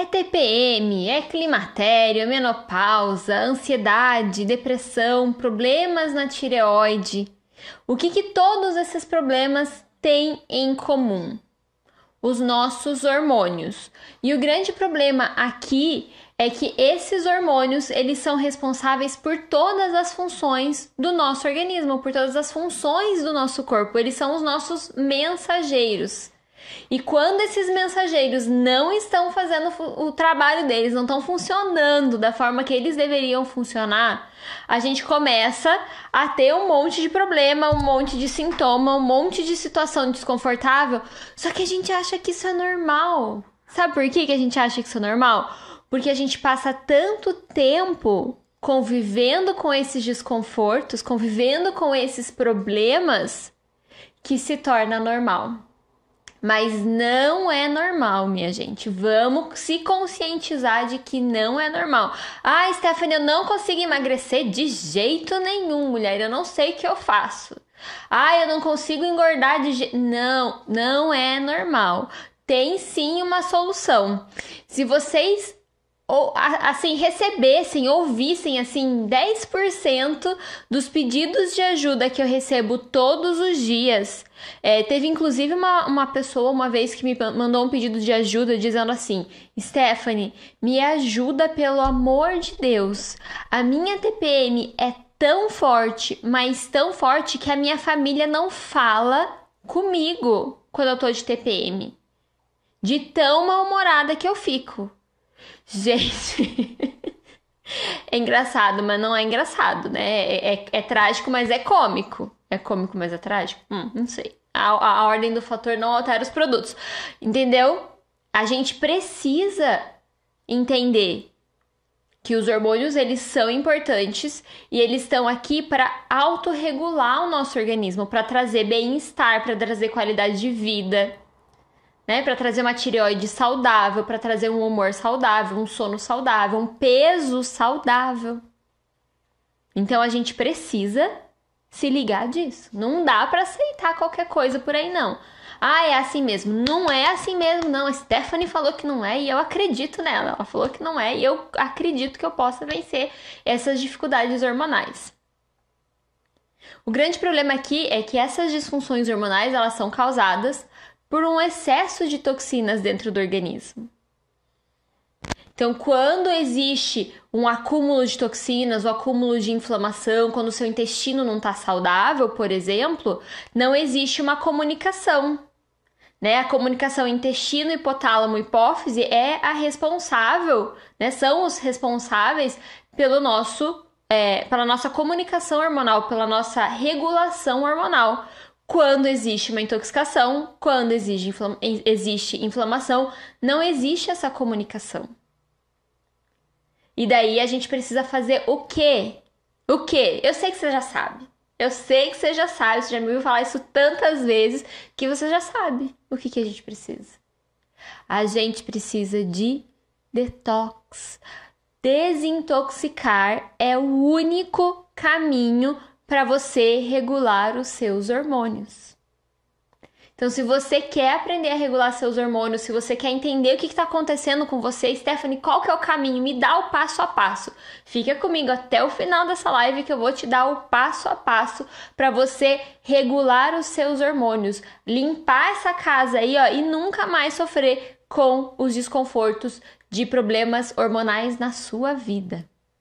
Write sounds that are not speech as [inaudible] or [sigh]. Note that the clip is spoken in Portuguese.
É TPM, é climatério, é menopausa, ansiedade, depressão, problemas na tireoide. O que, que todos esses problemas têm em comum? Os nossos hormônios. E o grande problema aqui é que esses hormônios, eles são responsáveis por todas as funções do nosso organismo, por todas as funções do nosso corpo. Eles são os nossos mensageiros. E quando esses mensageiros não estão fazendo o trabalho deles, não estão funcionando da forma que eles deveriam funcionar, a gente começa a ter um monte de problema, um monte de sintoma, um monte de situação desconfortável. Só que a gente acha que isso é normal. Sabe por que, que a gente acha que isso é normal? Porque a gente passa tanto tempo convivendo com esses desconfortos, convivendo com esses problemas, que se torna normal. Mas não é normal, minha gente. Vamos se conscientizar de que não é normal. Ah, Stephanie, eu não consigo emagrecer de jeito nenhum, mulher. Eu não sei o que eu faço. Ah, eu não consigo engordar de jeito. Não, não é normal. Tem sim uma solução. Se vocês ou assim recebessem, ouvissem assim 10% dos pedidos de ajuda que eu recebo todos os dias. É, teve inclusive uma, uma pessoa uma vez que me mandou um pedido de ajuda dizendo assim: Stephanie, me ajuda pelo amor de Deus. A minha TPM é tão forte, mas tão forte que a minha família não fala comigo quando eu tô de TPM. De tão mal-humorada que eu fico. Gente. [laughs] é engraçado, mas não é engraçado, né? É, é, é, trágico, mas é cômico. É cômico, mas é trágico? Hum, não sei. A, a, a ordem do fator não altera os produtos. Entendeu? A gente precisa entender que os hormônios eles são importantes e eles estão aqui para autorregular o nosso organismo, para trazer bem-estar, para trazer qualidade de vida né? Para trazer uma tireoide saudável, para trazer um humor saudável, um sono saudável, um peso saudável. Então a gente precisa se ligar disso. Não dá para aceitar qualquer coisa por aí não. Ah, é assim mesmo. Não é assim mesmo, não. A Stephanie falou que não é e eu acredito nela. Ela falou que não é e eu acredito que eu possa vencer essas dificuldades hormonais. O grande problema aqui é que essas disfunções hormonais elas são causadas por um excesso de toxinas dentro do organismo. Então, quando existe um acúmulo de toxinas, o um acúmulo de inflamação, quando o seu intestino não está saudável, por exemplo, não existe uma comunicação. Né? A comunicação intestino, hipotálamo, hipófise é a responsável, né? São os responsáveis pelo nosso, é, pela nossa comunicação hormonal, pela nossa regulação hormonal quando existe uma intoxicação, quando existe, inflama existe inflamação, não existe essa comunicação. E daí a gente precisa fazer o quê? O quê? Eu sei que você já sabe. Eu sei que você já sabe, você já me ouviu falar isso tantas vezes que você já sabe o que, que a gente precisa. A gente precisa de detox. Desintoxicar é o único caminho para você regular os seus hormônios. Então, se você quer aprender a regular seus hormônios, se você quer entender o que está acontecendo com você, Stephanie, qual que é o caminho? Me dá o passo a passo. Fica comigo até o final dessa live que eu vou te dar o passo a passo para você regular os seus hormônios, limpar essa casa aí, ó, e nunca mais sofrer com os desconfortos de problemas hormonais na sua vida.